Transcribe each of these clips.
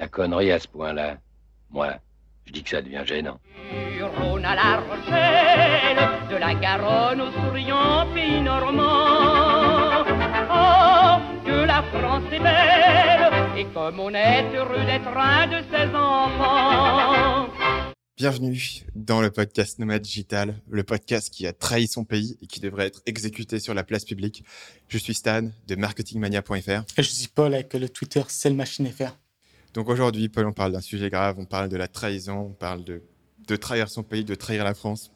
La connerie à ce point-là, moi, je dis que ça devient gênant. Du Rhône à la Rochelle, de la Garonne au souriant pays normand. Oh, que la France est belle, et comme on est heureux d'être un de ses enfants. Bienvenue dans le podcast Nomade Digital, le podcast qui a trahi son pays et qui devrait être exécuté sur la place publique. Je suis Stan de marketingmania.fr. Et je suis Paul avec le Twitter FR. Donc aujourd'hui, Paul, on parle d'un sujet grave, on parle de la trahison, on parle de, de trahir son pays, de trahir la France.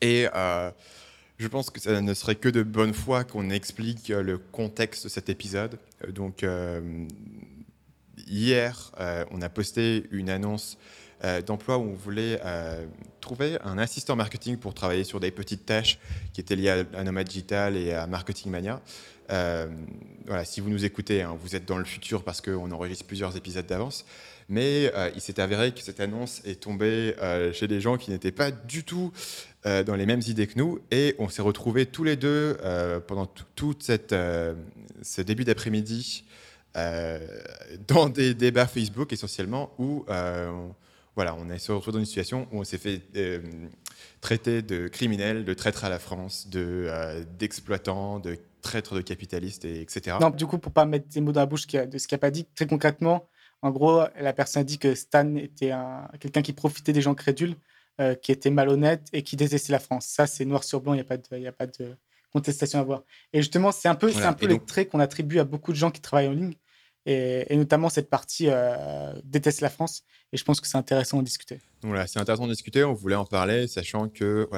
Et euh, je pense que ça ne serait que de bonne foi qu'on explique le contexte de cet épisode. Euh, donc euh, hier, euh, on a posté une annonce euh, d'emploi où on voulait euh, trouver un assistant marketing pour travailler sur des petites tâches qui étaient liées à, à Nomad Digital et à Marketing Mania. Euh, voilà, si vous nous écoutez, hein, vous êtes dans le futur parce qu'on enregistre plusieurs épisodes d'avance. Mais euh, il s'est avéré que cette annonce est tombée euh, chez des gens qui n'étaient pas du tout dans les mêmes idées que nous. Et on s'est retrouvés tous les deux pendant tout cette, ce début d'après-midi dans des débats Facebook essentiellement où on, voilà, on est retrouvé dans une situation où on s'est fait traiter de criminels, de traîtres à la France, de, d'exploitants, de traîtres de capitalistes, et, etc. Non, du coup, pour pas mettre des mots dans la bouche de ce qu'il n'a pas dit, très concrètement, en gros, la personne a dit que Stan était un- quelqu'un qui profitait des gens crédules, euh, qui était malhonnête et qui détestait la France. Ça, c'est noir sur blanc, il n'y a, pas de- y a pas de contestation à avoir. Et justement, c'est un peu, Voilà. c'est un peu les donc- traits qu'on attribue à beaucoup de gens qui travaillent en ligne, et, notamment cette partie euh, déteste la France. Et je pense que c'est intéressant d'en discuter. Voilà, c'est intéressant de discuter. On voulait en parler, sachant que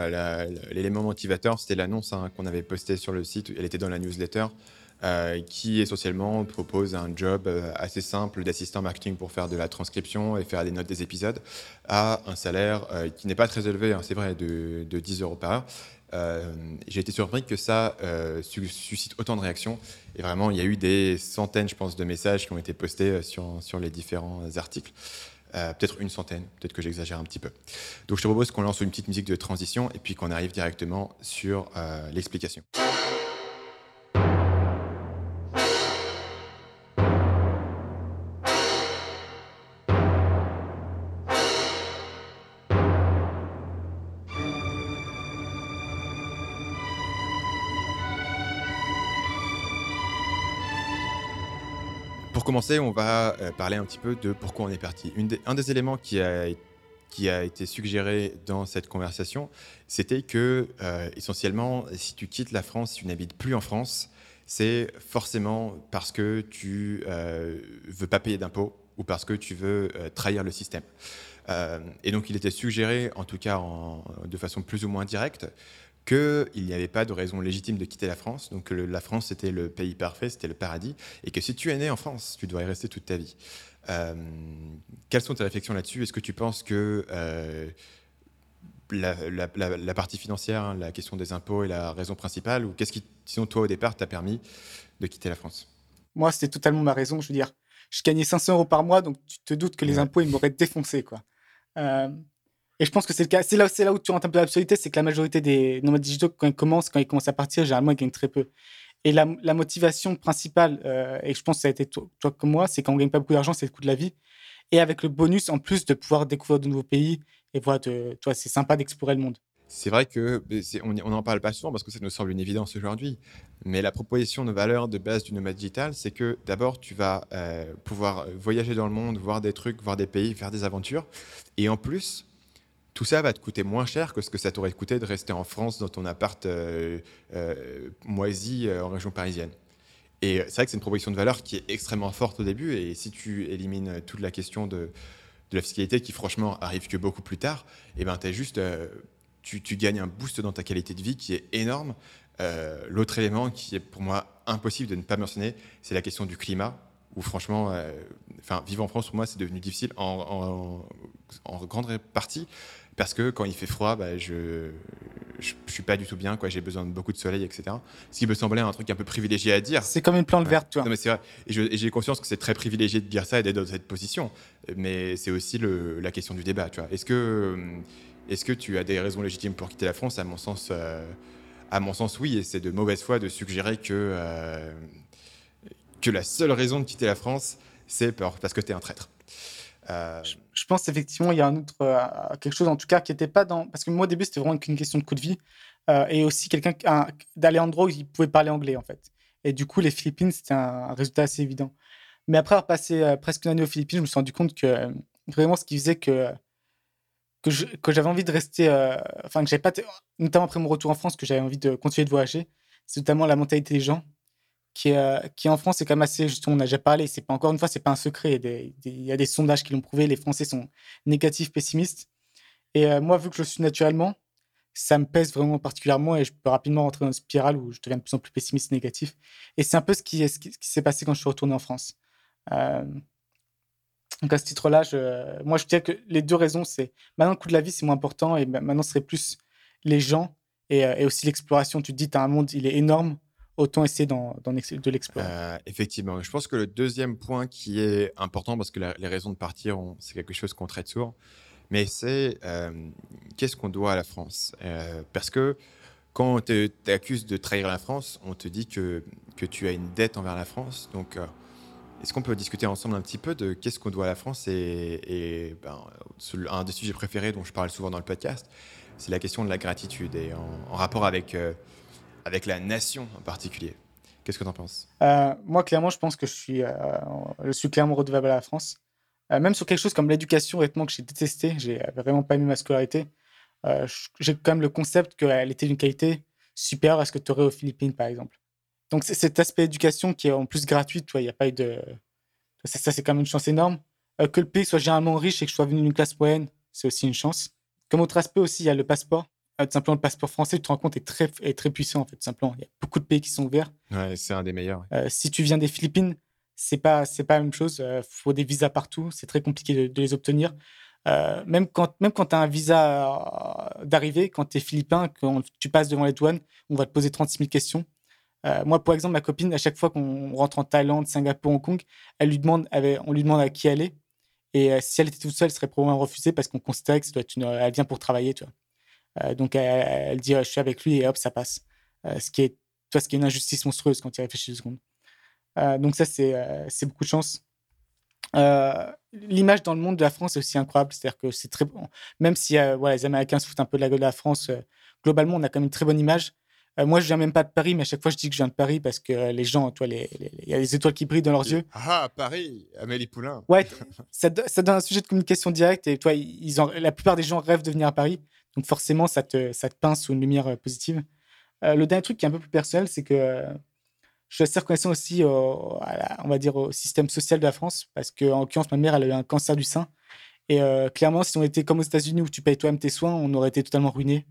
l'élément motivateur, c'était l'annonce hein, qu'on avait postée sur le site. Elle était dans la newsletter, euh, qui essentiellement propose un job euh, assez simple d'assistant marketing pour faire de la transcription et faire des notes des épisodes à un salaire qui n'est pas très élevé, hein, c'est vrai, de 10 euros par heure. Euh, J'ai été surpris que ça euh, su- suscite autant de réactions. Et vraiment, il y a eu des centaines, je pense, de messages qui ont été postés euh, sur, sur les différents articles. Peut-être une centaine, peut-être que j'exagère un petit peu. Donc je te propose qu'on lance une petite musique de transition et puis qu'on arrive directement sur l'explication. On va euh, parler un petit peu de pourquoi on est parti. Un des éléments qui a, été suggéré dans cette conversation, c'était que, euh, essentiellement, si tu quittes la France, si tu n'habites plus en France, c'est forcément parce que tu euh, veux pas payer d'impôts ou parce que tu veux euh, trahir le système. Et donc, il était suggéré, en tout cas de façon plus ou moins directe, qu'il n'y avait pas de raison légitime de quitter la France. Donc, que le- la France, c'était le pays parfait, c'était le paradis, et que si tu es né en France, tu dois y rester toute ta vie. Euh, quelles sont tes réflexions là-dessus? Est-ce que tu penses que euh, la, la- la- la partie financière, hein, la question des impôts est la raison principale Ou qu'est-ce qui, sinon, toi, au départ, t'a permis de quitter la France? Moi, c'était totalement ma raison. Je veux dire, je gagnais 500 euros par mois, donc tu te doutes que les Ouais. impôts, ils m'auraient défoncé, quoi. Euh, et je pense que c'est le cas. C'est là, où tu rentres un peu l'absurdité, c'est que la majorité des nomades digitaux, quand ils commencent, quand ils commencent à partir, généralement, ils gagnent très peu. Et la, motivation principale, euh, et je pense que ça a été toi, comme moi, c'est quand on gagne pas beaucoup d'argent, c'est le coût de la vie. Et avec le bonus, en plus, de pouvoir découvrir de nouveaux pays, et voilà, toi, c'est sympa d'explorer le monde. C'est vrai que on n'en parle pas souvent parce que ça nous semble une évidence aujourd'hui. Mais la proposition de valeur de base du nomade digital, c'est que d'abord, tu vas euh, pouvoir voyager dans le monde, voir des trucs, voir des pays, faire des aventures. Et en plus, tout ça va te coûter moins cher que ce que ça t'aurait coûté de rester en France dans ton appart euh, euh, moisi euh, en région parisienne. Et c'est vrai que c'est une proposition de valeur qui est extrêmement forte au début. Et si tu élimines toute la question de, la fiscalité qui, franchement, arrive que beaucoup plus tard, et ben, as juste, tu, gagnes un boost dans ta qualité de vie qui est énorme. L'autre élément qui est pour moi impossible de ne pas mentionner, c'est la question du climat. Où franchement, enfin, vivre en France pour moi, c'est devenu difficile en- en grande partie parce que quand il fait froid, bah, je, je, je suis pas du tout bien. quoi. J'ai besoin de beaucoup de soleil, etc. Ce qui me semblait un truc un peu privilégié à dire. C'est comme une plante Ouais. verte, tu vois. Non, mais c'est vrai. Et j'ai conscience que c'est très privilégié de dire ça et d'être dans cette position. Mais c'est aussi le- la question du débat. Tu vois. Est-ce que, tu as des raisons légitimes pour quitter la France? À mon sens, euh, à mon sens, oui. Et c'est de mauvaise foi de suggérer que, euh, que la seule raison de quitter la France, c'est par- parce que tu es un traître. Euh, Je, pense effectivement il y a un autre euh, quelque chose en tout cas qui n'était pas dans parce que moi au début c'était vraiment qu'une question de coup de vie euh, et aussi quelqu'un un- où il pouvait parler anglais en fait. Et du coup les Philippines c'était un, résultat assez évident. Mais après avoir passé euh, presque une année aux Philippines, je me suis rendu compte que euh, vraiment ce qui faisait que que j'avais envie de rester, euh, enfin que j'avais pas, notamment après mon retour en France, que j'avais envie de continuer de voyager, c'est notamment la mentalité des gens euh, qui en France est quand même assez, justement, on a déjà parlé, c'est pas encore une fois, c'est pas un secret, il y a des, sondages qui l'ont prouvé, les Français sont négatifs, pessimistes. Et euh, moi, vu que je suis naturellement, ça me pèse vraiment particulièrement et je peux rapidement rentrer dans une spirale où je deviens de plus en plus pessimiste, négatif. Et c'est un peu ce qui, s'est passé quand je suis retourné en France. Euh, donc à ce titre-là, moi je dirais que les deux raisons, c'est maintenant le coût de la vie, c'est moins important et ma- maintenant ce serait plus les gens et, et aussi l'exploration. Tu te dis, tu as un monde, il est énorme, autant essayer de l'explorer. Euh, effectivement, je pense que le deuxième point qui est important, parce que les raisons de partir, c'est quelque chose qu'on traite souvent, mais c'est euh, qu'est-ce qu'on doit à la France? Euh, Parce que quand on t'accuse de trahir la France, on te dit que, que tu as une dette envers la France. Donc, est-ce qu'on peut discuter ensemble un petit peu de qu'est-ce qu'on doit à la France Et, ben, un des sujets préférés dont je parle souvent dans le podcast, c'est la question de la gratitude et en, rapport avec, avec la nation en particulier. Qu'est-ce que tu en penses? Euh, moi, clairement, je pense que je suis, euh, je suis clairement redevable à la France. Euh, même sur quelque chose comme l'éducation, honnêtement, que j'ai détesté, j'ai vraiment pas aimé ma scolarité. J'ai quand même le concept qu'elle était d'une qualité supérieure à ce que tu aurais aux Philippines, par exemple. Donc, cet aspect éducation qui est en plus gratuit, il n'y a pas eu de. Ça, c'est quand même une chance énorme. Que le pays soit généralement riche et que je sois venu d'une classe moyenne, c'est aussi une chance. Comme autre aspect aussi, il y a le passeport. Euh, tout simplement, le passeport français, tu te rends compte, est très, est très puissant, en fait, tout simplement. Il y a beaucoup de pays qui sont ouverts. Ouais, c'est un des meilleurs. Euh, si tu viens des Philippines, c'est pas c'est pas la même chose. Il faut des visas partout. C'est très compliqué de, de les obtenir. Euh, même quand même quand tu as un visa euh, d'arrivée, quand tu es philippin, quand tu passes devant les douanes, on va te poser 36 000 questions. Euh, moi, par exemple, ma copine, à chaque fois qu'on rentre en Thaïlande, Singapour, Hong Kong, elle lui demande, elle- on lui demande à qui elle est. Et euh, si elle était toute seule, elle serait probablement refusée parce qu'on considérait que ça doit être une, elle vient pour travailler. Tu vois. Euh, donc, elle, elle dit, euh, je suis avec lui et hop, ça passe. Euh, ce, qui est, tu vois, ce qui est une injustice monstrueuse quand tu y réfléchis deux secondes. Euh, donc ça, c'est c'est beaucoup de chance. Euh, L'image dans le monde de la France est aussi incroyable. C'est-à-dire que c'est très bon. Même si euh, voilà, les Américains se foutent un peu de la gueule de la France, euh, globalement, on a quand même une très bonne image. Moi, je viens même pas de Paris, mais à chaque fois, je dis que je viens de Paris parce que les gens, toi, les- il y a les étoiles qui brillent dans leurs yeux. Ah, Paris, Amélie Poulain. Ouais, ça donne un sujet de communication directe et toi, ils en, la plupart des gens rêvent de venir à Paris. Donc forcément, ça te, ça te pince sous une lumière euh, positive. Euh, le dernier truc qui est un peu plus personnel, c'est que euh, je suis assez reconnaissant aussi, au, on va dire, au système social de la France, parce qu'en l'occurrence, ma mère, elle a eu un cancer du sein. Et clairement, si on était comme aux États-Unis où tu payes toi-même tes soins, on aurait été totalement ruiné.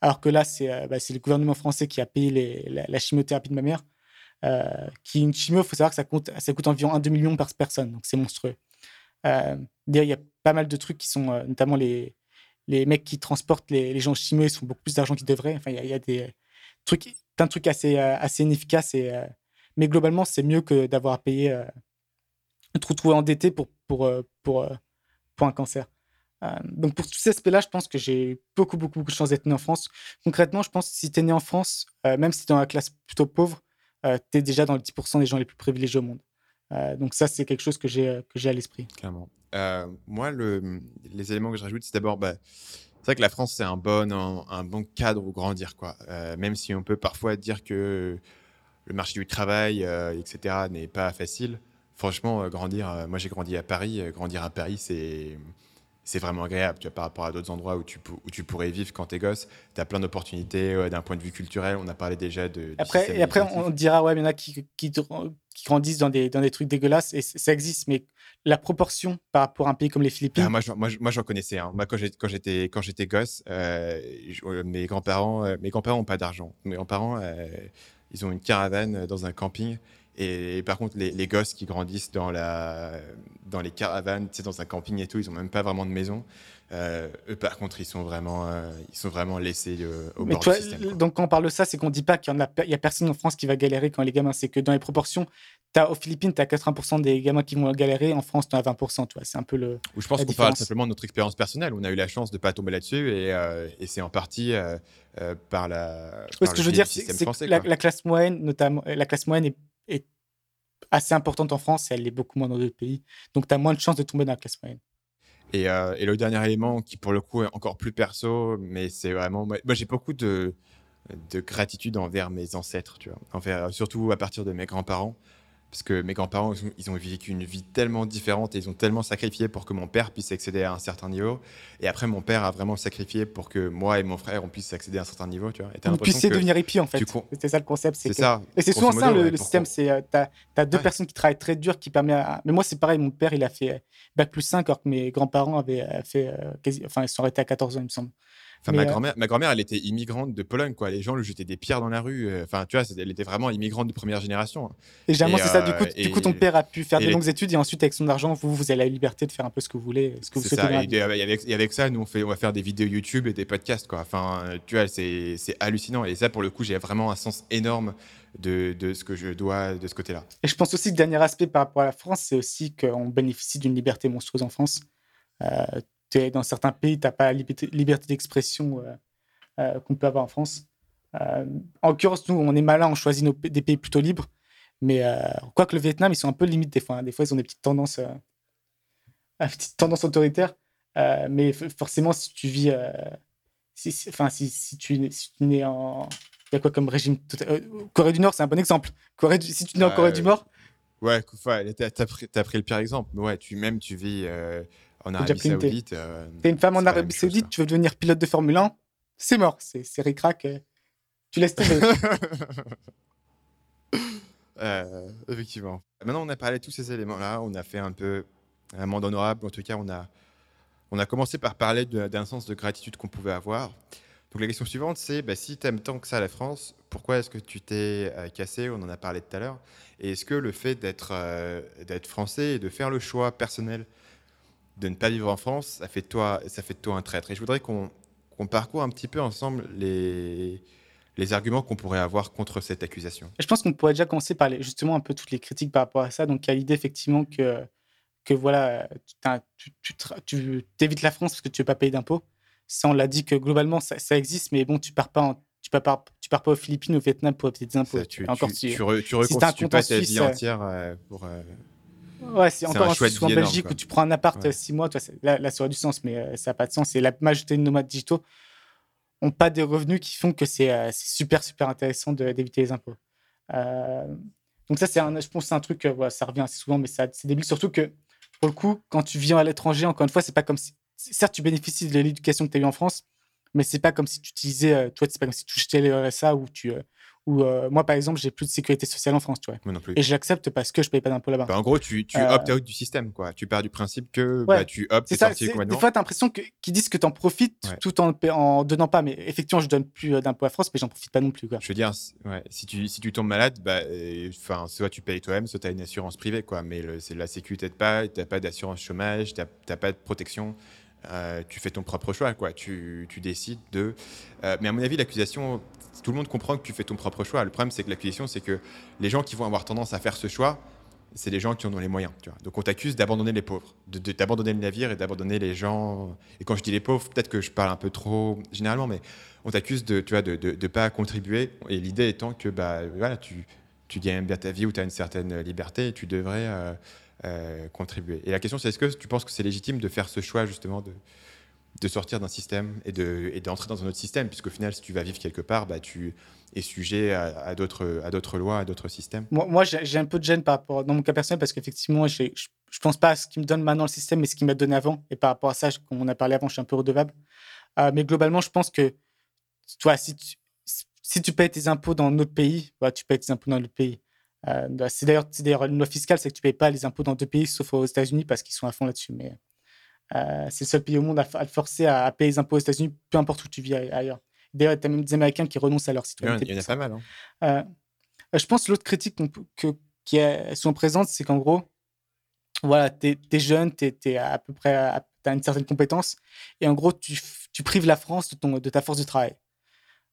alors que là, c'est bah, c'est le gouvernement français qui a payé la, chimiothérapie de ma mère. Qui une chimio, il faut savoir que ça coûte, ça coûte environ 1-2 millions par personne, donc c'est monstrueux. D'ailleurs, il y a pas mal de trucs qui sont, notamment les, les mecs qui transportent les, les gens chimio, ils font beaucoup plus d'argent qu'ils devraient. Enfin, il y, a- des trucs, plein de trucs assez, euh, assez euh, mais globalement, c'est mieux que d'avoir à payer, euh, de retrouver endetté pour, euh, euh, un cancer. Euh, donc pour tous ces aspects-là, je pense que j'ai beaucoup, beaucoup, beaucoup de chance d'être né en France. Concrètement, je pense que si tu es né en France, euh, même si tu es dans la classe plutôt pauvre, tu es déjà dans le 10% des gens les plus privilégiés au monde. Euh, donc ça, c'est quelque chose que j'ai euh, que j'ai à l'esprit. Clairement. Euh, moi, le, les éléments que je rajoute, c'est d'abord, bah, c'est vrai que la France, c'est un bon, un, bon cadre où grandir, quoi. Même si on peut parfois dire que le marché du travail, etc., n'est pas facile. Franchement, grandir, moi j'ai grandi à Paris, grandir à Paris, c'est c'est vraiment agréable, tu vois, par rapport à d'autres endroits où tu, pou- où tu pourrais vivre quand t'es gosse. Tu as plein d'opportunités euh, d'un point de vue culturel. On a parlé déjà de. Après, et après, on dira, ouais, il y en a qui, qui, qui grandissent dans des, dans des trucs dégueulasses, et ça existe, mais la proportion par rapport à un pays comme les Philippines, Ah, moi, j'en- moi, moi, j'en connaissais. Hein. Moi, quand j'étais quand j'étais gosse, euh, euh, mes grands-parents mes grands-parents ont pas d'argent. Mes grands-parents, euh, ils ont une caravane dans un camping. Et, par contre, les, les gosses qui grandissent dans la dans les caravanes, tu sais, dans un camping et tout, ils ont même pas vraiment de maison. Euh, eux, par contre, ils sont vraiment euh, ils sont vraiment laissés euh, au Mais bord tu vois, du système. quoi. donc quand on parle de ça, c'est qu'on dit pas qu'il y en a, personne en France qui va galérer quand les gamins. C'est que dans les proportions, as, aux Philippines, tu as 80% des gamins qui vont galérer. En France, tu as 20%. Tu vois, c'est un peu le. Ou je pense qu'on parle simplement de notre expérience personnelle. On a eu la chance de pas tomber là-dessus et, euh, et c'est en partie par la. Par ce que je veux dire, c'est la, la classe moyenne, notamment, la classe moyenne est, est assez importante en France et elle l'est beaucoup moins dans d'autres pays. Donc, tu as moins de chances de tomber dans la classe moyenne. Et, euh, et, le dernier élément qui, pour le coup, est encore plus perso, mais c'est vraiment. Moi, j'ai beaucoup de, de, gratitude envers mes ancêtres, tu vois. Envers, surtout à partir de mes grands-parents parce que mes grands-parents, ils ont vécu une vie tellement différente et ils ont tellement sacrifié pour que mon père puisse accéder à un certain niveau. Et après, mon père a vraiment sacrifié pour que moi et mon frère, on puisse accéder à un certain niveau. Tu vois. Et Vous puissiez devenir hippie, en fait. C'est ça le concept. C'est ça. Et c'est souvent ça, le, système. C'est euh, tu as, deux personnes qui travaillent très dur, qui permet à... Mais moi, c'est pareil, mon père, il a fait bac plus 5, alors que mes grands-parents avaient euh, fait... Euh, quasi... Enfin, ils sont arrêtés à 14 ans, il me semble ma euh, grand-mère, ma grand-mère, elle était immigrante de Pologne, quoi. Les gens lui jetaient des pierres dans la rue. Euh, enfin, tu vois, elle était vraiment immigrante de première génération. Et généralement, c'est ça. Du coup, euh, du coup, ton père a pu faire des longues études et ensuite, avec son argent, vous, vous avez la liberté de faire un peu ce que vous voulez, ce que vous souhaitez. Ça. Et, avec, avec, ça, nous, on, fait, on va faire des vidéos YouTube et des podcasts, quoi. Enfin, tu vois, c'est hallucinant. Et ça, pour le coup, j'ai vraiment un sens énorme de, de, ce que je dois de ce côté-là. Et je pense aussi que dernier aspect par rapport à la France, c'est aussi qu'on bénéficie d'une liberté monstrueuse en France. Es, dans certains pays, tu n'as pas la liberté, liberté d'expression euh, qu'on peut avoir en France. Euh, en l'occurrence, nous, on est malin, on choisit nos, des pays plutôt libres. Mais euh, quoique le Vietnam, ils sont un peu limites des fois. Hein. Des fois, ils ont des petites tendances, petites tendances autoritaires. mais forcément, si tu vis. si, enfin, si, si, tu, si tu nais en. Il y a quoi comme régime Corée du Nord, c'est un bon exemple. Corée si tu nais en Corée du Nord. Ouais, t'as pris, as pris le pire exemple. Mais ouais, tu même, tu vis en Arabie Saoudite. T'es une femme en Arabie Saoudite, tu veux devenir pilote de Formule 1 c'est mort. C'est ricrac. Euh, tu laisses tomber. euh, effectivement. Maintenant, on a parlé de tous ces éléments-là. On a fait un peu un monde honorable. En tout cas, on a, on a commencé par parler d'un sens de gratitude qu'on pouvait avoir. Donc la question suivante, c'est bah, si tu aimes tant que ça la France, pourquoi est-ce que tu t'es euh, cassé? On en a parlé tout à l'heure. Et est-ce que le fait d'être euh, d'être français et de faire le choix personnel de ne pas vivre en France, ça fait de toi, ça fait de toi un traître Et je voudrais qu'on qu'on parcourt un petit peu ensemble les, les arguments qu'on pourrait avoir contre cette accusation. Je pense qu'on pourrait déjà commencer par les, justement un peu toutes les critiques par rapport à ça. Donc, il y a l'idée effectivement que, que voilà, tu, tu, évites la France parce que tu ne veux pas payer d'impôts. Ça, on l'a dit que globalement, ça, ça, existe, mais bon, tu pars pas tu pars pas, tu pars pas aux Philippines ou au Vietnam pour payer des impôts. tu, encore, tu, tu, reconstitues pas ta vie entière euh, pour. Euh, Ouais, c'est encore un chouette en Belgique où tu prends un appart 6 mois, toi, là, ça aurait du sens, mais euh, ça n'a pas de sens. Et la majorité de nomades digitaux n'ont pas des revenus qui font que c'est euh, super, super intéressant d'éviter les impôts. Euh, donc, ça, c'est un, je pense c'est un truc, ça revient assez souvent, mais c'est débile. Surtout que, pour le coup, quand tu viens à l'étranger, encore une fois, c'est pas comme si. Certes, tu bénéficies de l'éducation que tu as eue en France, mais c'est pas comme si tu utilisais, toi, c'est pas comme si tu jetais le RSA ou tu, où euh, moi, par exemple, j'ai plus de sécurité sociale en France, tu vois. non plus. Et je l'accepte parce que je paye pas d'impôts là-bas. Bah, en gros, tu, tu euh... out du système, quoi. Tu pars du principe que bah, tu optes, c'est sorti complètement. Des fois, tu as l'impression qu'ils disent que tu en profites tout en en donnant pas. Mais effectivement, je donne plus euh, d'impôts à France, mais j'en profite pas non plus, quoi. Je veux dire, ouais, si, tu, si tu tombes malade, bah, enfin, soit tu payes toi-même, soit tu as une assurance privée, quoi. Mais c'est la sécurité t'aide pas, tu n'as pas d'assurance chômage, tu n'as pas de protection. Euh, tu fais ton propre choix, quoi. Tu, tu décides de. mais à mon avis, l'accusation tout le monde comprend que tu fais ton propre choix. Le problème, c'est que l'accusation, c'est que les gens qui vont avoir tendance à faire ce choix, c'est les gens qui en ont les moyens. Tu vois. Donc on t'accuse d'abandonner les pauvres, d'abandonner le navire et d'abandonner les gens. Et quand je dis les pauvres, peut-être que je parle un peu trop généralement, mais on t'accuse de tu vois, de, de, pas contribuer. Et l'idée étant que bah, voilà, tu, tu gagnes bien ta vie ou tu as une certaine liberté et tu devrais euh, euh, contribuer. Et la question, c'est est-ce que tu penses que c'est légitime de faire ce choix justement de, de sortir d'un système et de et d'entrer dans un autre système, puisqu'au final, si tu vas vivre quelque part, bah, tu es sujet à, à d'autres lois, à d'autres systèmes? Moi, moi j'ai un peu de gêne par rapport, dans mon cas personnel, parce qu'effectivement, je ne pense pas à ce qui me donne maintenant le système, mais ce qui m'a donné avant. Et par rapport à ça, comme on a parlé avant, je suis un peu redevable. Euh, mais globalement, je pense que toi, si tu, si tu payes tes impôts dans notre pays, bah, tu payes tes impôts dans notre pays. Euh, c'est d'ailleurs une loi fiscale, c'est que tu ne payes pas les impôts dans deux pays, sauf aux États-Unis, parce qu'ils sont à fond là-dessus. Mais euh, c'est le seul pays au monde à, à te forcer à, payer les impôts aux États-Unis, peu importe où tu vis ailleurs. D'ailleurs, tu as même des Américains qui renoncent à leur citoyenneté. Il y en a pas mal. Hein. Euh, je pense l'autre critique que, qui est, sont présentes, c'est qu'en gros, voilà, tu es, jeune, tu es, à peu près, as une certaine compétence, et en gros, tu, tu prives la France de, ton, de ta force de travail.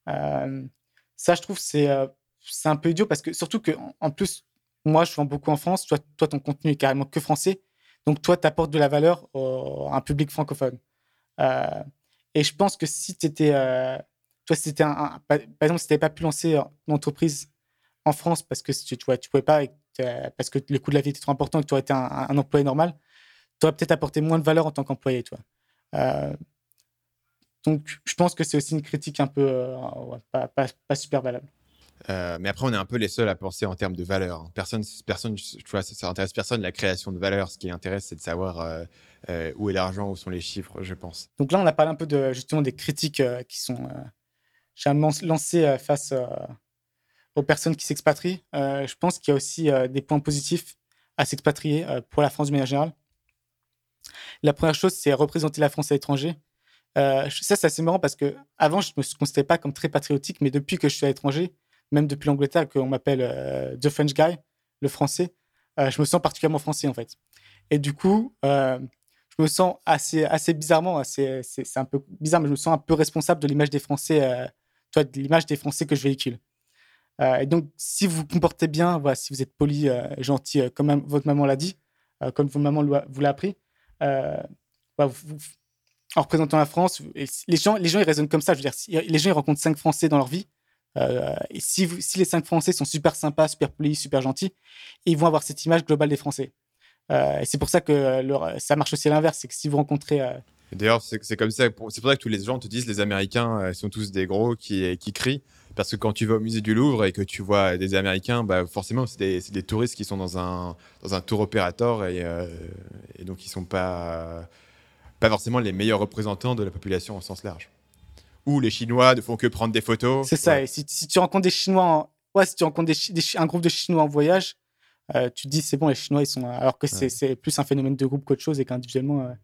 ça, je trouve, c'est c'est un peu idiot parce que surtout que en plus, moi, je vends beaucoup en France. Toi, ton contenu est carrément que français. Donc, toi, tu apportes de la valeur à un public francophone. Euh, et je pense que si tu étais. Euh, toi, un, par exemple, si tu n'avais pas pu lancer une entreprise en France parce que tu ne tu pouvais pas, parce que le coût de la vie était trop important et que tu aurais été un, employé normal, tu aurais peut-être apporté moins de valeur en tant qu'employé, toi. donc, je pense que c'est aussi une critique un peu pas, super valable. Mais après, on est un peu les seuls à penser en termes de valeur. Hein. Personne, personne, tu vois, ça, intéresse personne la création de valeur. Ce qui intéresse, c'est de savoir où est l'argent, où sont les chiffres, je pense. Donc là, on a parlé un peu de justement des critiques qui sont lancées face aux personnes qui s'expatrient. Euh, je pense qu'il y a aussi euh, des points positifs à s'expatrier euh, pour la France de manière générale. La première chose, c'est représenter la France à l'étranger. ça, c'est assez marrant parce que avant, je ne me considérais pas comme très patriotique, mais depuis que je suis à l'étranger, même depuis l'Angleterre, qu'on m'appelle The French Guy, le français, je me sens particulièrement français en fait. Et du coup, je me sens assez, assez bizarrement, c'est un peu bizarre, mais je me sens un peu responsable de l'image des Français, toi, de l'image des Français que je véhicule. Euh, et donc, si vous vous comportez bien, voilà, si vous êtes poli, euh, gentil, euh, comme votre maman l'a dit, comme votre maman vous l'a appris, en représentant la France, les gens, les gens ils raisonnent comme ça. Je veux dire, les gens ils rencontrent cinq Français dans leur vie. Et si, les cinq Français sont super sympas, super polis, super gentils, ils vont avoir cette image globale des Français. et c'est pour ça que ça marche aussi à l'inverse. C'est que si vous rencontrez. D'ailleurs, c'est comme ça. C'est pour ça que tous les gens te disent les Américains sont tous des gros qui, crient. Parce que quand tu vas au musée du Louvre et que tu vois des Américains, bah forcément, c'est des, touristes qui sont dans un, tour opérateur et, euh, donc ils ne sont pas forcément les meilleurs représentants de la population au sens large. Ou les Chinois ne font que prendre des photos. C'est ça. Et si, tu rencontres des Chinois, ouais, si tu rencontres des, un groupe de Chinois en voyage, euh, tu te dis c'est bon, les Chinois ils sont. Alors que c'est plus un phénomène de groupe qu'autre chose et qu'individuellement. Euh,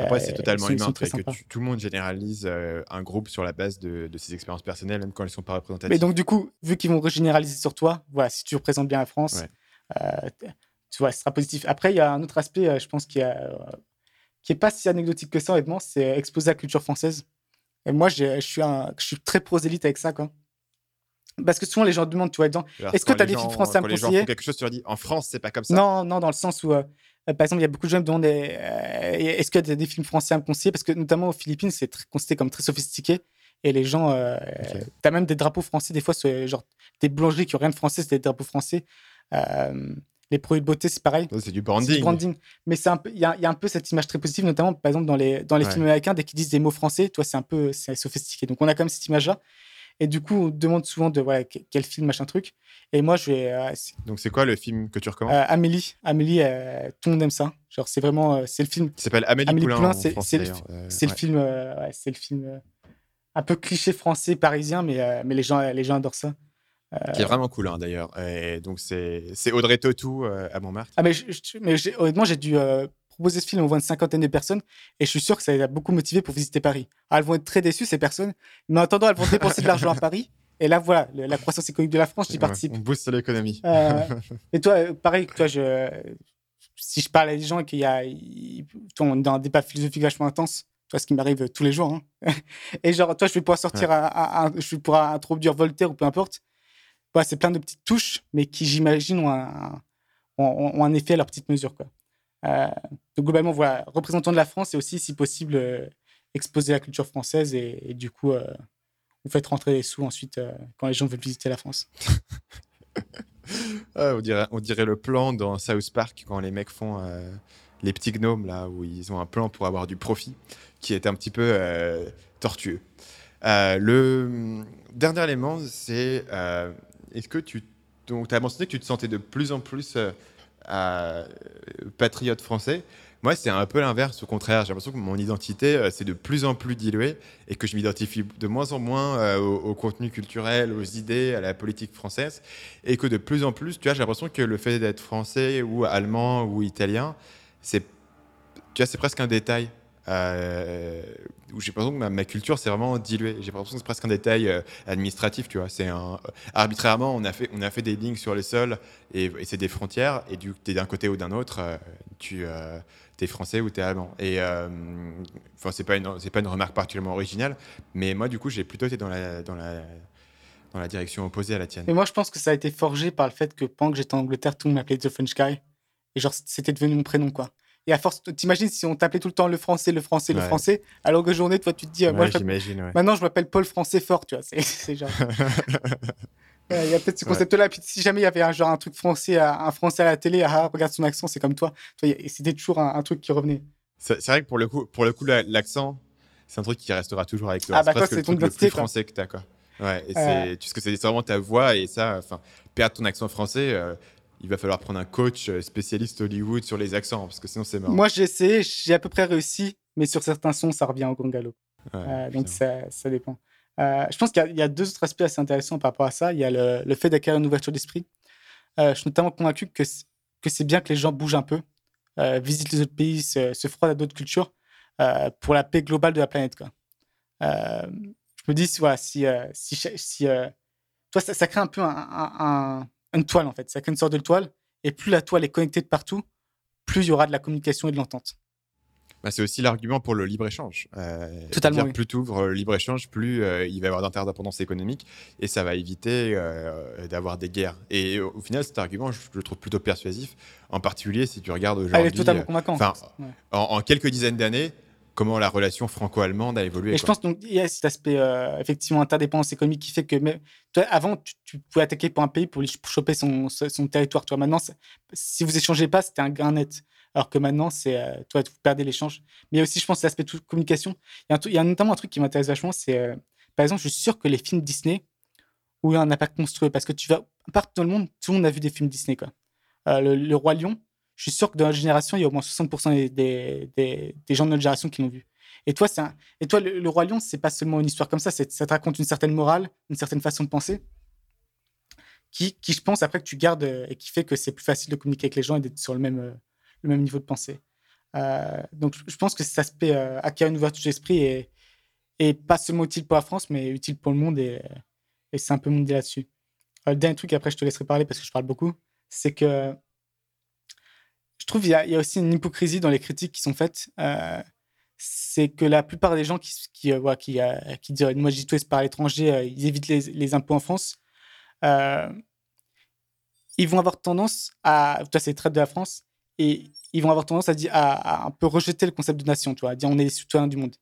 après, c'est euh, totalement humain que tout le monde généralise euh, un groupe sur la base de, ses expériences personnelles, même quand elles ne sont pas représentatives. Mais donc, du coup, vu qu'ils vont généraliser sur toi, voilà, si tu représentes bien la France, tu vois, ce sera positif. Après, il y a un autre aspect, je pense, qui n'est qui est pas si anecdotique que ça, honnêtement, c'est exposer la culture française. Et moi, je suis, un, je suis très prosélite avec ça, quoi. Parce que souvent, les gens demandent, tu vois, est-ce que tu as des films français à me conseiller les gens font quelque chose, tu leur dis, en France, c'est pas comme ça. Non, non, dans le sens où euh, par exemple, il y a beaucoup de gens qui me demandent euh, est-ce qu'il y a des films français à me conseiller? Parce que notamment aux Philippines, c'est considéré comme très sophistiqué. Et les gens, euh, tu as même des drapeaux français, des fois, genre des boulangeries qui n'ont rien de français, c'est des drapeaux français. Les produits de beauté, c'est pareil. c'est du branding. branding. Mais il y, a un peu cette image très positive, notamment par exemple dans les, dans les films américains, dès qu'ils disent des mots français, toi, c'est un peu sophistiqué. Donc on a quand même cette image-là. Et du coup, on demande souvent de voilà, quel film, machin truc. Et moi, je vais. Euh, Donc, c'est quoi le film que tu recommandes? Euh, Amélie. Amélie, euh, tout le monde aime ça. Genre, c'est vraiment. c'est le film. Il s'appelle Amélie, Amélie Poulain. c'est le, le, film. c'est le film un peu cliché français, parisien, mais, mais les, gens, les gens adorent ça. Qui est vraiment cool, hein, d'ailleurs. Et donc, c'est Audrey Tautou à Montmartre. Ah, mais, mais honnêtement, j'ai dû proposer ce film, on voit une cinquantaine de personnes, et je suis sûr que ça les a beaucoup motivés pour visiter Paris. Ah, elles vont être très déçues, ces personnes, mais en attendant, elles vont dépenser de l'argent à Paris. Et là, voilà, la croissance économique de la France, j'y participe. On booste l'économie. Euh, et toi, euh, pareil, toi, je, si je parle à des gens et qu'il y a, on est dans un débat philosophique vachement intense, toi, ce qui m'arrive tous les jours. Hein. et genre, toi, je vais pouvoir sortir, un, je vais pouvoir introduire Voltaire ou peu importe. Voilà, c'est plein de petites touches, mais qui, j'imagine, ont un, effet à leur petite mesure. Quoi. Euh, donc globalement, voilà, représentant de la France et aussi, si possible, euh, exposer la culture française et, du coup, euh, vous faites rentrer des sous ensuite quand les gens veulent visiter la France. On, dirait, on dirait le plan dans South Park quand les mecs font les petits gnomes là où ils ont un plan pour avoir du profit qui est un petit peu tortueux. le hum, dernier élément, c'est est-ce que tu donc, as mentionné que tu te sentais de plus en plus à patriote français. Moi, c'est un peu l'inverse, au contraire. J'ai l'impression que mon identité, euh, c'est de plus en plus diluée et que je m'identifie de moins en moins euh, au, contenu culturel, aux idées, à la politique française. Et que de plus en plus, tu vois, j'ai l'impression que le fait d'être français ou allemand ou italien, c'est presque un détail. Euh, où j'ai l'impression que ma, culture c'est vraiment diluée. J'ai l'impression que c'est presque un détail euh, administratif, tu vois. C'est arbitrairement, on a, fait, des lignes sur le sol et, c'est des frontières. Et du, tu es d'un côté ou d'un autre, euh, tu es français ou tu es allemand. Et enfin, c'est pas, une, remarque particulièrement originale, mais moi, du coup, j'ai plutôt été dans la, direction opposée à la tienne. Mais moi, je pense que ça a été forgé par le fait que pendant que j'étais en Angleterre, tout m'appelait The French Guy. Et genre, c'était devenu mon prénom, quoi. Et à force, t'imagines si on t'appelait tout le temps le français, le français, le français, à longue journée, toi, tu te dis, euh, moi, j'imagine. Maintenant, je m'appelle Paul Français Fort, tu vois. C'est genre. il y a peut-être ce concept-là. Puis si jamais il y avait un, genre, un truc français, un français à la télé, ah, regarde son accent, c'est comme toi. C'était toujours un, truc qui revenait. C'est vrai que pour le coup, pour le coup l'accent, c'est un truc qui restera toujours avec toi. Ah, bah, c'est ton le plus français que tu as. Quoi. Ouais, et euh... que c'est vraiment ta voix et ça, enfin, perdre ton accent français, euh, il va falloir prendre un coach euh, spécialiste Hollywood sur les accents parce que sinon c'est mort. Moi j'ai essayé, j'ai à peu près réussi, mais sur certains sons ça revient au grand galop. Euh, donc ça, ça, dépend. je pense qu'il y, a deux autres aspects assez intéressants par rapport à ça. Il y a le, fait d'acquérir une ouverture d'esprit. je suis notamment convaincu que, que c'est bien que les gens bougent un peu, visitent les autres pays, se, se froident à d'autres cultures pour la paix globale de la planète. Quoi je me dis, voilà, si, euh, si, si euh, toi, ça, crée un peu un, une toile, en fait. Crée une sorte de toile. Et plus la toile est connectée de partout, plus il y aura de la communication et de l'entente. Bah, c'est aussi l'argument pour le libre-échange. Euh, Totalement. Plus tu ouvres le libre-échange, plus il va y avoir d'interdépendance économique et ça va éviter d'avoir des guerres. Et au, final, cet argument, je, le trouve plutôt persuasif, en particulier si tu regardes aujourd'hui. Ah, il est totalement convaiquant. en, quelques dizaines d'années, comment la relation franco-allemande a évolué. Et je pense qu'il y a cet aspect euh, effectivement interdépendance économique qui fait que toi, avant, tu, pouvais attaquer pour un pays pour, choper son, son, territoire. Toi, maintenant, si vous échangez pas, c'était un gain net. Alors que maintenant, c'est euh, toi, vous perdez l'échange. Mais aussi, je pense, l'aspect de communication. Il y, a il y, a notamment un truc qui m'intéresse vachement, c'est euh, par exemple, je suis sûr que les films Disney ont eu un impact monstrueux parce que tu vas partout dans le monde, tout le monde a vu des films Disney. Quoi. le Roi Lion, je suis sûr que dans notre génération, il y a au moins 60% des, gens de notre génération qui l'ont vu. Et toi, un... et toi le, Roi Lion, c'est pas seulement une histoire comme ça, ça te raconte une certaine morale, une certaine façon de penser, qui, qui je pense, après que tu gardes euh, et qui fait que c'est plus facile de communiquer avec les gens et d'être sur le même, euh, le même niveau de pensée. Euh, donc, je pense que cet aspect euh, acquérir une ouverture d'esprit est, est, pas seulement utile pour la France, mais utile pour le monde et, et c'est un peu mon idée là-dessus. le dernier truc, après, je te laisserai parler parce que je parle beaucoup, c'est que je trouve qu'il y, a aussi une hypocrisie dans les critiques qui sont faites. Euh, c'est que la plupart des gens qui, qui, euh, qui, euh, qui disent moi j'y par l'étranger, ils évitent les, les, impôts en France. ils vont avoir tendance à. Toi, c'est traite de la France. Et ils vont avoir tendance à, dire, à, un peu rejeter le concept de nation, tu vois, à dire on est les citoyens du monde.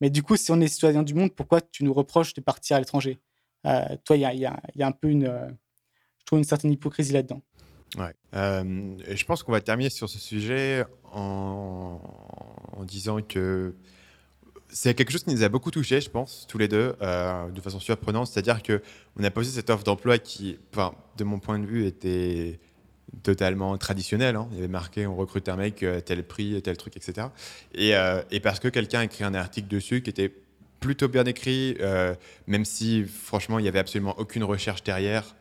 Mais du coup, si on est les citoyens du monde, pourquoi tu nous reproches de partir à l'étranger? Toi, il y a, un peu une. je trouve une certaine hypocrisie là-dedans. Ouais. Euh, je pense qu'on va terminer sur ce sujet en, disant que c'est quelque chose qui nous a beaucoup touchés, je pense, tous les deux, euh, de façon surprenante. C'est-à-dire qu'on a posé cette offre d'emploi qui, de mon point de vue, était totalement traditionnelle. Hein. Il y avait marqué on recrute un mec, euh, tel prix, tel truc, etc. Et, et parce que quelqu'un a écrit un article dessus qui était plutôt bien écrit, même si, franchement, il n'y avait absolument aucune recherche derrière.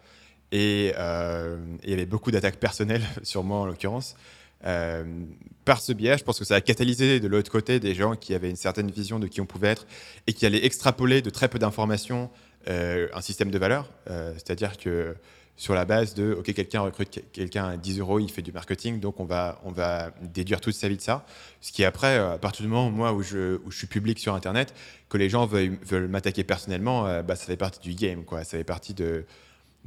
Et euh, il y avait beaucoup d'attaques personnelles sur moi en l'occurrence. Euh, par ce biais, je pense que ça a catalysé de l'autre côté des gens qui avaient une certaine vision de qui on pouvait être et qui allaient extrapoler de très peu d'informations euh, un système de valeurs. C'est-à-dire que sur la base de, OK, quelqu'un recrute quelqu'un à 10 euros, il fait du marketing, donc on va, on va déduire toute sa vie de ça. Ce qui après, à partir du moment moi, où, je, où je suis public sur Internet, que les gens veulent, veulent m'attaquer personnellement, bah, ça fait partie du game, quoi. ça fait partie de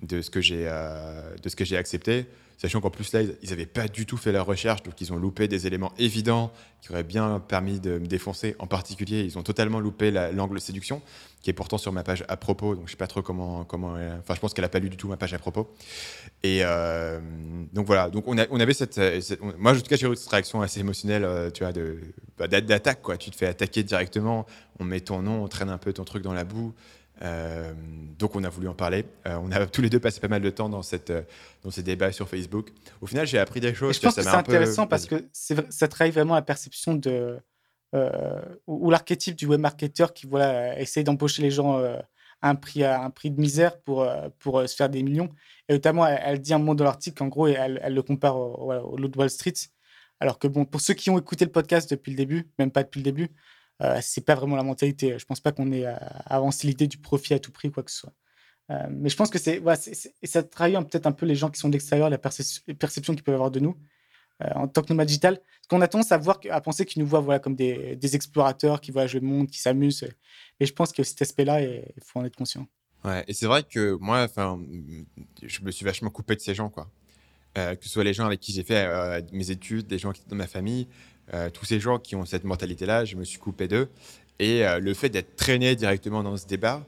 de ce que j'ai euh, de ce que j'ai accepté. Sachant qu'en plus là ils n'avaient pas du tout fait leur recherche donc ils ont loupé des éléments évidents qui auraient bien permis de me défoncer. En particulier ils ont totalement loupé l'angle séduction qui est pourtant sur ma page à propos donc je sais pas trop comment comment euh, enfin je pense qu'elle a pas lu du tout ma page à propos. Et euh, donc voilà. Donc on, avait cette, moi en tout cas j'ai eu cette réaction assez émotionnelle tu vois de bah, d'attaque quoi. Tu te fais attaquer directement on met ton nom on traîne un peu ton truc dans la boue euh, donc on a voulu en parler. Euh, on a tous les deux passé pas mal de temps dans, cette, euh, dans ces débats sur Facebook. Au final, j'ai appris des choses. je pense que, c'est intéressant parce que ça trahit vraiment la perception de ou, l'archétype du web marketeur qui voilà essaye d'embaucher les gens à un prix à un prix de misère pour pour se faire des millions. Et notamment, elle, dit un mot dans l'article en gros elle, elle le compare au, au, au Wall Street. Alors que bon, pour ceux qui ont écouté le podcast depuis le début, même pas depuis le début, euh, c'est pas vraiment la mentalité. Je pense pas qu'on ait avancé l'idée du profit à tout prix, quoi que ce soit. Euh, mais je pense que c'est, et ça trahit peut-être un peu les gens qui sont de l'extérieur, la perception qu'ils peuvent avoir de nous euh, en tant que nomade digital. Parce qu'on a tendance à, voir, à penser qu'ils nous voient voilà, comme des, des, explorateurs qui voyagent le monde, qui s'amusent. Mais je pense que cet aspect-là, il faut en être conscient. Ouais, et c'est vrai que moi, je me suis vachement coupé de ces gens, quoi. que ce soit les gens avec qui j'ai fait mes études, des gens qui étaient dans ma famille, euh, tous ces gens qui ont cette mentalité-là, je me suis coupé d'eux. Et euh, le fait d'être traîné directement dans ce débat,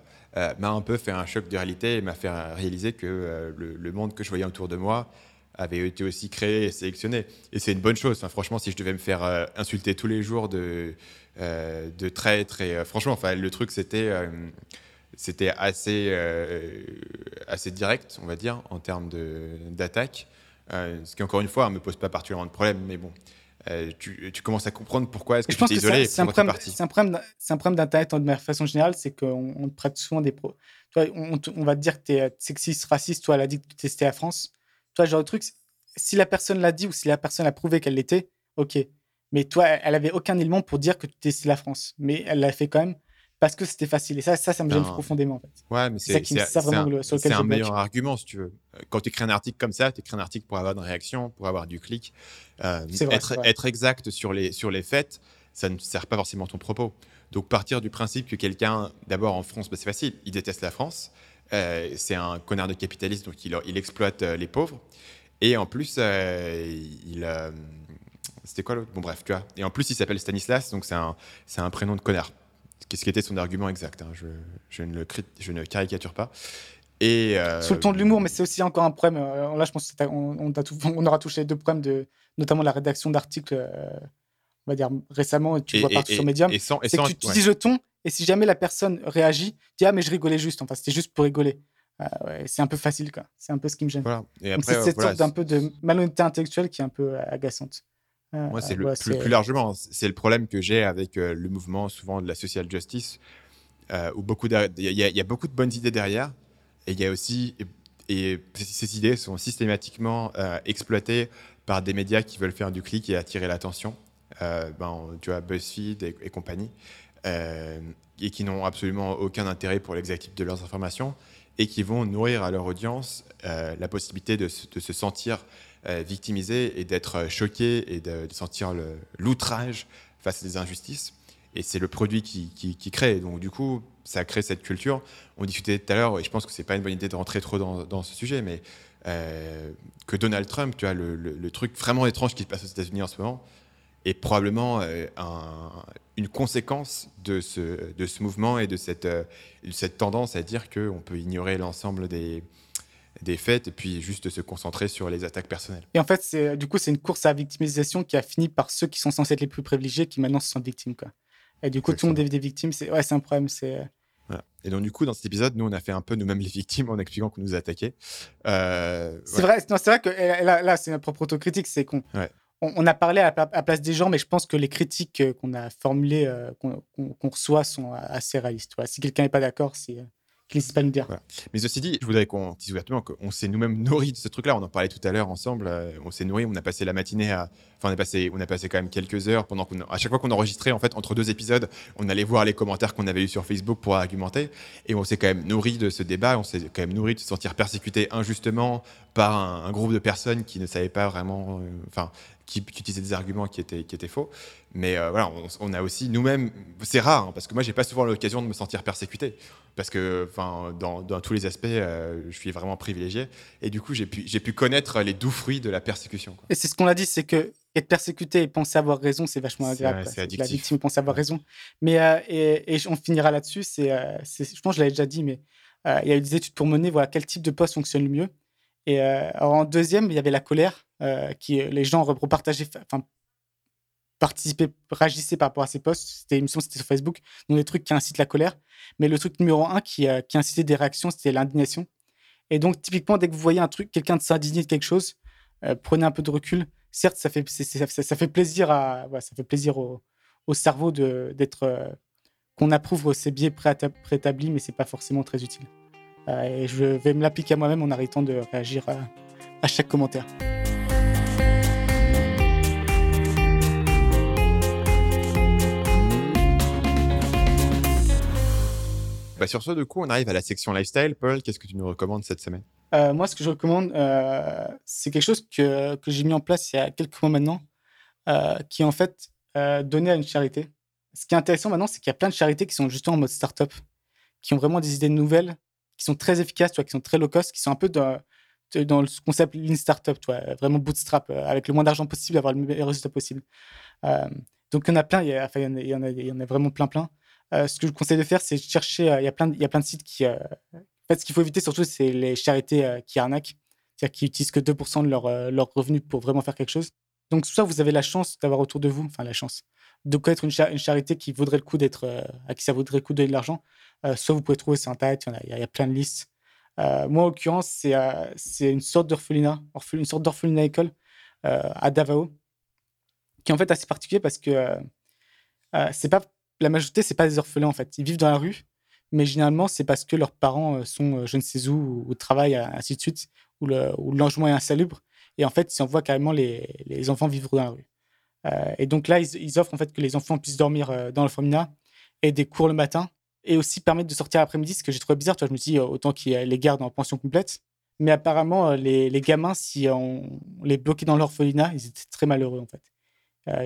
m'a un peu fait un choc de réalité et m'a fait réaliser que le, monde que je voyais autour de moi avait été aussi créé et sélectionné. Et c'est une bonne chose. franchement, si je devais me faire insulter tous les jours de, de traître, et franchement, enfin, le truc, c'était c'était assez, assez direct, on va dire, en termes d'attaque. ce qui, encore une fois, ne me pose pas particulièrement de problème, mais bon, euh, tu, commences à comprendre pourquoi est-ce que tu t'es isolé. C'est un, problème, un problème d'Internet de façon générale, c'est qu'on on prête souvent des... Pro... Toi, on, on, va te dire que tu es euh, sexiste, raciste, toi, elle a dit que tu testais à France. Toi, genre de truc, si la personne l'a dit ou si la personne a prouvé qu'elle l'était, ok. Mais toi, elle avait aucun élément pour dire que tu testais la France. Mais elle l'a fait quand même parce que c'était facile. Et ça, ça, ça me gêne profondément. En fait. Ouais, mais c'est un, un meilleur argument, si tu veux. Quand tu écris un article comme ça, tu écris un article pour avoir une réaction, pour avoir du clic. Euh, être, être, exact sur les, sur les faits, ça ne sert pas forcément ton propos. Donc partir du principe que quelqu'un, d'abord en France, bah, c'est facile, il déteste la France. Euh, c'est un connard de capitaliste, donc il, il exploite euh, les pauvres. Et en plus, il c'était quoi l'autre? Bon, bref, tu vois. Et en plus, il s'appelle Stanislas, donc c'est un, un prénom de connard ce qui était son argument exact. Hein. Je, je, ne le, je ne caricature pas. Et euh, Sous le ton de l'humour, mais c'est aussi encore un problème. Euh, là, je pense qu'on on, on, aura touché deux problèmes, de, notamment la rédaction d'articles, euh, on va dire récemment, tu vois partout sur Medium. C'est que tu utilises le ton, et si jamais la personne réagit, tu dis Ah, mais je rigolais juste, enfin, c'était juste pour rigoler. c'est un peu facile, quoi. C'est un peu ce qui me gêne. c'est cette sorte d'un peu de malhonnêteté intellectuelle qui est un peu agaçante. Moi, c'est le plus, largement, c'est le problème que j'ai avec euh, le mouvement souvent de la social justice, euh, où beaucoup il y, a beaucoup de bonnes idées derrière, et il y a aussi et, ces idées sont systématiquement euh, exploitées par des médias qui veulent faire du clic et attirer l'attention. ben, tu vois, BuzzFeed et, compagnie, et qui n'ont absolument aucun intérêt pour l'exactitude de leurs informations et qui vont nourrir à leur audience la possibilité de, de se sentir victimisé et d'être choqué et de, sentir l'outrage face à des injustices. Et c'est le produit qui, qui, crée. Donc, du coup, ça crée cette culture. On discutait tout à l'heure, et je pense que c'est pas une bonne idée de rentrer trop dans, dans ce sujet, mais euh, que Donald Trump, tu vois, le, le, truc vraiment étrange qui se passe aux États-Unis en ce moment, est probablement euh, un, une conséquence de ce, de ce mouvement et de cette, de cette tendance à dire qu'on peut ignorer l'ensemble des, des faits et puis juste se concentrer sur les attaques personnelles. Et en fait, c'est, du coup, c'est une course à la victimisation qui a fini par ceux qui sont censés être les plus privilégiés qui maintenant se sentent victimes. Quoi. Et du coup, tout le monde est des victimes. C'est, ouais, c'est un problème. C'est... Euh, voilà. Et donc, du coup, dans cet épisode, nous, on a fait un peu nous-mêmes les victimes en expliquant qu'on nous a attaqués. Euh, c'est, vrai, c'est vrai que là, là c'est notre propre autocritique. C'est qu'on on, a parlé à la place des gens, mais je pense que les critiques euh, qu'on a formulées, qu'on, reçoit, sont assez réalistes. Si quelqu'un n'est pas d'accord, c'est dire. Mais ceci dit, je voudrais qu'on dise ouvertement qu'on s'est nous-mêmes nourris de ce truc-là. On en parlait tout à l'heure ensemble. Euh, on s'est nourris, on a passé la matinée à. Enfin, on a passé, on a passé quand même quelques heures pendant qu'on. À chaque fois qu'on enregistrait, en fait, entre deux épisodes, on allait voir les commentaires qu'on avait eu sur Facebook pour argumenter. Et on s'est quand même nourri de ce débat. On s'est quand même nourri de se sentir persécuté injustement par un, groupe de personnes qui ne savaient pas vraiment. Euh, enfin, qui, utilisaient des arguments qui étaient, qui étaient faux. Mais euh, voilà, on, a aussi nous-mêmes, c'est rare, hein, parce que moi, j'ai pas souvent l'occasion de me sentir persécuté, parce que dans, dans tous les aspects, euh, je suis vraiment privilégié. Et du coup, j'ai pu, j'ai pu connaître les doux fruits de la persécution. Et c'est ce qu'on a dit, c'est que être persécuté et penser avoir raison, c'est vachement agréable. C'est la victime pense avoir raison. Mais, euh, et, on finira là-dessus, c'est, je pense que je l'avais déjà dit, mais il y a eu des études pour mener voilà, quel type de poste fonctionne le mieux. Et en deuxième, il y avait la colère. Euh, qui les gens repartageaient, enfin, participaient, réagissaient par rapport à ces posts. C'était, une c'était sur Facebook, donc des trucs qui incitent la colère. Mais le truc numéro un qui, euh, qui incitait des réactions, c'était l'indignation. Et donc, typiquement, dès que vous voyez un truc, quelqu'un de s'indigner de quelque chose, euh, prenez un peu de recul. Certes, ça fait, ça, fait plaisir à, ça fait plaisir au, au cerveau d'être qu'on approuve ces biais préétablis, mais c'est pas forcément très utile. Et je vais me l'appliquer à moi-même en arrêtant de réagir à chaque commentaire. Bah, sur ce, du coup, on arrive à la section lifestyle. Paul, qu'est-ce que tu nous recommandes cette semaine? Euh, Moi, ce que je recommande, euh, c'est quelque chose que, que j'ai mis en place il y a quelques mois maintenant, euh, qui est en fait donné à une charité. Ce qui est intéressant maintenant, c'est qu'il y a plein de charités qui sont justement en mode startup, qui ont vraiment des idées nouvelles, qui sont très efficaces, tu qui sont très low cost, qui sont un peu dans, dans le concept lean startup, tu vraiment bootstrap, avec le moins d'argent possible, avoir le meilleur résultat possible. donc, il y en a plein, il y, en a, vraiment plein, plein. ce que je conseille de faire, c'est chercher. Il y, a plein de, de sites qui. en fait, ce qu'il faut éviter surtout, c'est les charités qui arnaquent, c'est-à-dire qui utilisent que 2% de leur, leur revenus pour vraiment faire quelque chose. Donc, soit vous avez la chance d'avoir autour de vous, enfin la chance, de connaître une, une charité qui vaudrait le coup d'être, à qui ça vaudrait le coup de donner de l'argent, soit vous pouvez trouver sur Internet, il y, a, plein de listes. moi, en l'occurrence, c'est, c'est une sorte d'orphelinat, une sorte d'orphelinat école à Davao, qui est en fait assez particulier parce que c'est pas la majorité, c'est pas des orphelins en fait. Ils vivent dans la rue, mais généralement, c'est parce que leurs parents sont je ne sais où, ou travaillent, ainsi de suite, ou le, le logement est insalubre. Et en fait, ils envoient carrément les, les enfants vivre dans la rue. Euh, et donc là, ils, offrent en fait que les enfants puissent dormir euh, dans l'orphelinat et des cours le matin et aussi permettre de sortir l'après-midi, ce que j'ai trouvé bizarre. Toi, je me dis, euh, autant qu'ils les gardent en pension complète. Mais apparemment, les, les gamins, si on les bloquait dans l'orphelinat, ils étaient très malheureux en fait.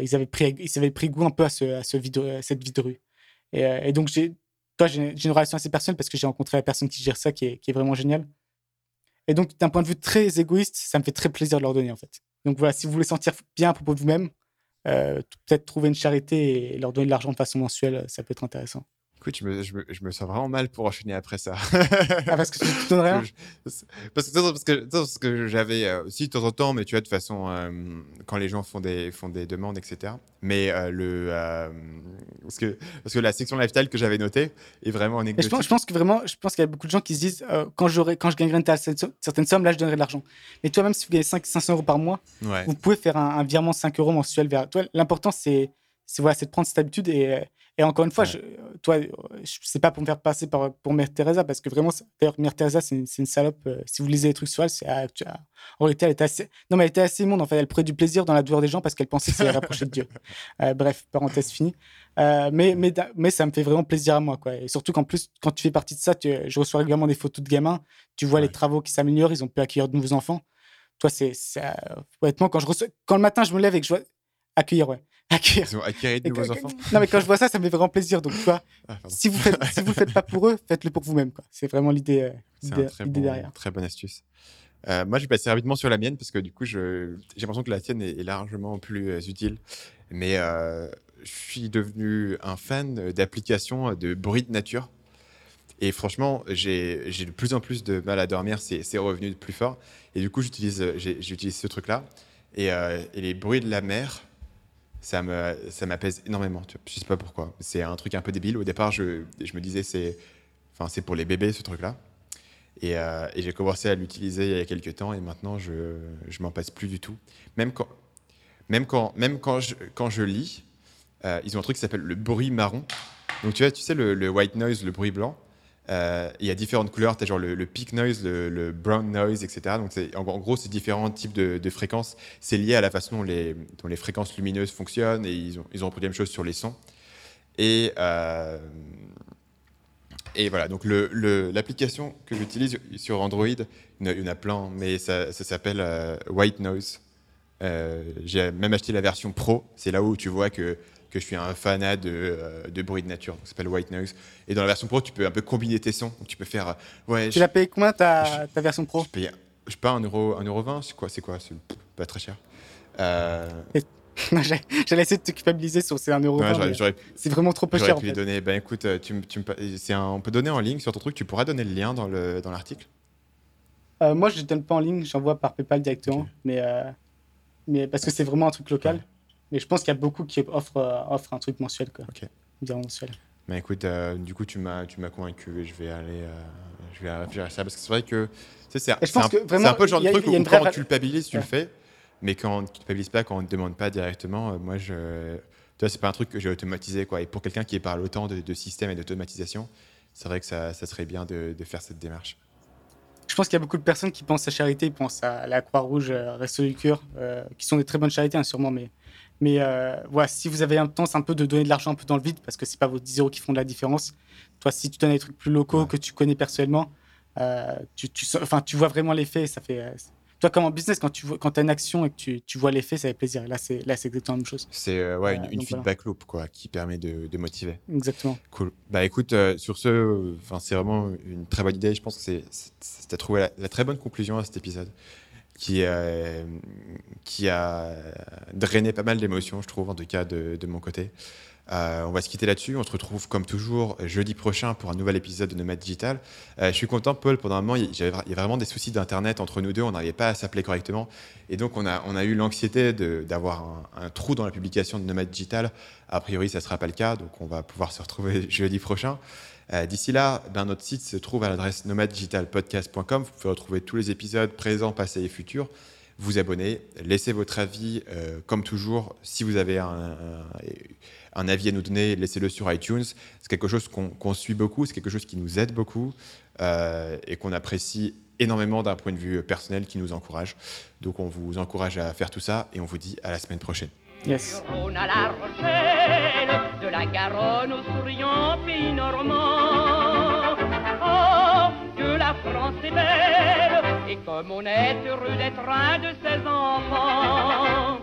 ils, avaient pris, ils avaient pris goût un peu à, ce, à, ce cette vie de rue. Et, et donc, j'ai, une relation assez personnelle parce que j'ai rencontré la personne qui gère ça qui est, qui est vraiment géniale. Et donc, d'un point de vue très égoïste, ça me fait très plaisir de leur donner, en fait. Donc voilà, si vous voulez sentir bien à propos de vous-même, euh, peut-être trouver une charité et leur donner de l'argent de façon mensuelle, ça peut être intéressant. Écoute, je me, je, me, je me, sens vraiment mal pour enchaîner après ça. ah, parce que tu ne donnes rien Parce que, parce que, parce que j'avais euh, aussi de temps en temps, mais tu vois, de façon, euh, quand les gens font des, font des demandes, etc. Mais euh, le. parce, que, parce que la section lifestyle que j'avais notée est vraiment anecdotique. Je pense, je pense, que vraiment, je pense qu'il y a beaucoup de gens qui se disent quand, quand je gagnerai une certaine somme, là, je donnerai de l'argent. Mais toi, même si vous gagnez 5, 500 euros par mois, vous pouvez faire un, virement de 5 euros mensuel vers. Toi, l'important, c'est voilà, de prendre cette habitude et et encore une fois, je, toi, sais pas pour me faire passer par, pour Mère Teresa, parce que vraiment, d'ailleurs, Mère Teresa, c'est une, salope. Euh, si vous lisez les trucs sur elle, c'est, ah, en réalité, elle était assez, non, mais elle était assez immonde. En fait, elle prenait du plaisir dans la douleur des gens parce qu'elle pensait que ça rapprocher de Dieu. Euh, bref, parenthèse finie. Euh, mais, mais, mais ça me fait vraiment plaisir à moi, quoi. Et surtout qu'en plus, quand tu fais partie de ça, tu, je reçois régulièrement des photos de gamins. Tu vois les travaux qui s'améliorent, ils ont pu accueillir de nouveaux enfants. Toi, c'est, honnêtement, quand je reçois, quand le matin, je me lève et que je vois accueillir, ouais Acquérir. Ils ont acquérir de nouveaux enfants. Non, mais quand je vois ça, ça me fait vraiment plaisir. Donc, tu vois, ah, si vous faites, si vous le faites pas pour eux, faites-le pour vous-même. C'est vraiment l'idée euh, très bon, derrière. Très bonne astuce. Euh, moi, je vais passer rapidement sur la mienne parce que du coup, j'ai l'impression que la tienne est, largement plus euh, utile. Mais je suis devenu un fan d'applications de bruit de nature. Et franchement, j'ai de plus en plus de mal à dormir. C'est revenu de plus fort. Et du coup, j'utilise ce truc-là. Et, et, les bruits de la mer, ça me ça m'apaise énormément. Tu je sais pas pourquoi. C'est un truc un peu débile. Au départ, je, je me disais c'est enfin c'est pour les bébés ce truc-là. Et, euh, j'ai commencé à l'utiliser il y a quelques temps et maintenant je je m'en passe plus du tout. Même quand même quand même quand je quand je lis, euh, ils ont un truc qui s'appelle le bruit marron. Donc tu vois, tu sais le white noise, le bruit blanc. Euh, il y a différentes couleurs, tu as genre le, le peak noise, le, brown noise, etc. Donc en, en, gros, c'est différents types de, fréquences. C'est lié à la façon dont les, fréquences lumineuses fonctionnent et ils ont, ils ont la même chose sur les sons. Et, euh, voilà, donc l'application que j'utilise sur Android, il y en a plein, mais ça, ça s'appelle euh, White Noise. J'ai même acheté la version pro, c'est là où tu vois que que je suis un fanat de, euh, de bruit de nature. Ça s'appelle White Noise. Et dans la version pro, tu peux un peu combiner tes sons. tu peux faire. Euh, ouais, tu l'as payé combien ta, ta version pro Je paye, je sais pas, 1,20€. Euro, euro 20, c'est quoi C'est quoi C'est pas très cher. Euh... J'allais essayer de te culpabiliser sur ces 1,20€. c'est vraiment trop peu cher. Pu en fait. donner. Ben écoute, euh, tu, tu un, on peut donner en ligne sur ton truc. Tu pourras donner le lien dans l'article dans Moi, je ne donne pas en ligne. J'envoie par PayPal directement. Mais, mais parce que c'est vraiment un truc local. Mais je pense qu'il y a beaucoup qui offrent, euh, offrent un truc mensuel, quoi. Ok. mensuel. Mais bah, écoute, euh, du coup, tu m'as, tu m'as convaincu et je vais aller, euh, je vais réfléchir à ça parce que c'est vrai que c'est, un, un, peu le genre de truc où, quand on culpabilise, tu le fais, mais quand on ne culpabilise pas, quand on ne demande pas directement, moi, je, tu vois, c'est pas un truc que j'ai automatisé, quoi. Et pour quelqu'un qui parle autant de, de systèmes et d'automatisation, c'est vrai que ça, ça serait bien de, de, faire cette démarche. Je pense qu'il y a beaucoup de personnes qui pensent à charité, ils pensent à la Croix-Rouge, Resto du Cœur, qui sont des très bonnes charités, hein, sûrement, mais mais euh, voilà, si vous avez un temps, c'est un peu de donner de l'argent un peu dans le vide parce que c'est pas vos 10 euros qui font de la différence. Toi, si tu donnes des trucs plus locaux que tu connais personnellement, euh, tu, tu, enfin, tu vois vraiment l'effet. Ça fait. Euh, toi, comme en business, quand tu vois, quand as une action et que tu, tu vois l'effet, ça fait plaisir. Là, c'est là, c'est exactement la même chose. C'est ouais, une, feedback loop quoi, qui permet de, de, motiver. Exactement. Cool. Bah écoute, sur ce, enfin, c'est vraiment une très bonne idée. Je pense que c'est, as trouvé la, la, très bonne conclusion à cet épisode qui, euh, qui a drainé pas mal d'émotions, je trouve, en tout cas de, mon côté. Euh, on va se quitter là-dessus. On se retrouve comme toujours jeudi prochain pour un nouvel épisode de Nomad Digital. Euh, je suis content, Paul. Pendant un moment, il y, a vraiment des soucis d'internet entre nous deux. On n'arrivait pas à s'appeler correctement, et donc on a, eu l'anxiété d'avoir un, un, trou dans la publication de Nomad Digital. A priori, ça ne sera pas le cas, donc on va pouvoir se retrouver jeudi prochain. Euh, d'ici là, ben, notre site se trouve à l'adresse nomaddigitalpodcast.com. Vous pouvez retrouver tous les épisodes présents, passés et futurs. Vous abonner, laissez votre avis, euh, comme toujours. Si vous avez un, avis à nous donner, laissez-le sur iTunes. C'est quelque chose qu'on suit beaucoup, c'est quelque chose qui nous aide beaucoup euh, et qu'on apprécie énormément d'un point de vue personnel, qui nous encourage. Donc on vous encourage à faire tout ça et on vous dit à la semaine prochaine. Yes. On a la Rochelle, de la Garonne au souriant pays normand. Oh, que la France est belle, et comme on est heureux d'être un de ses enfants.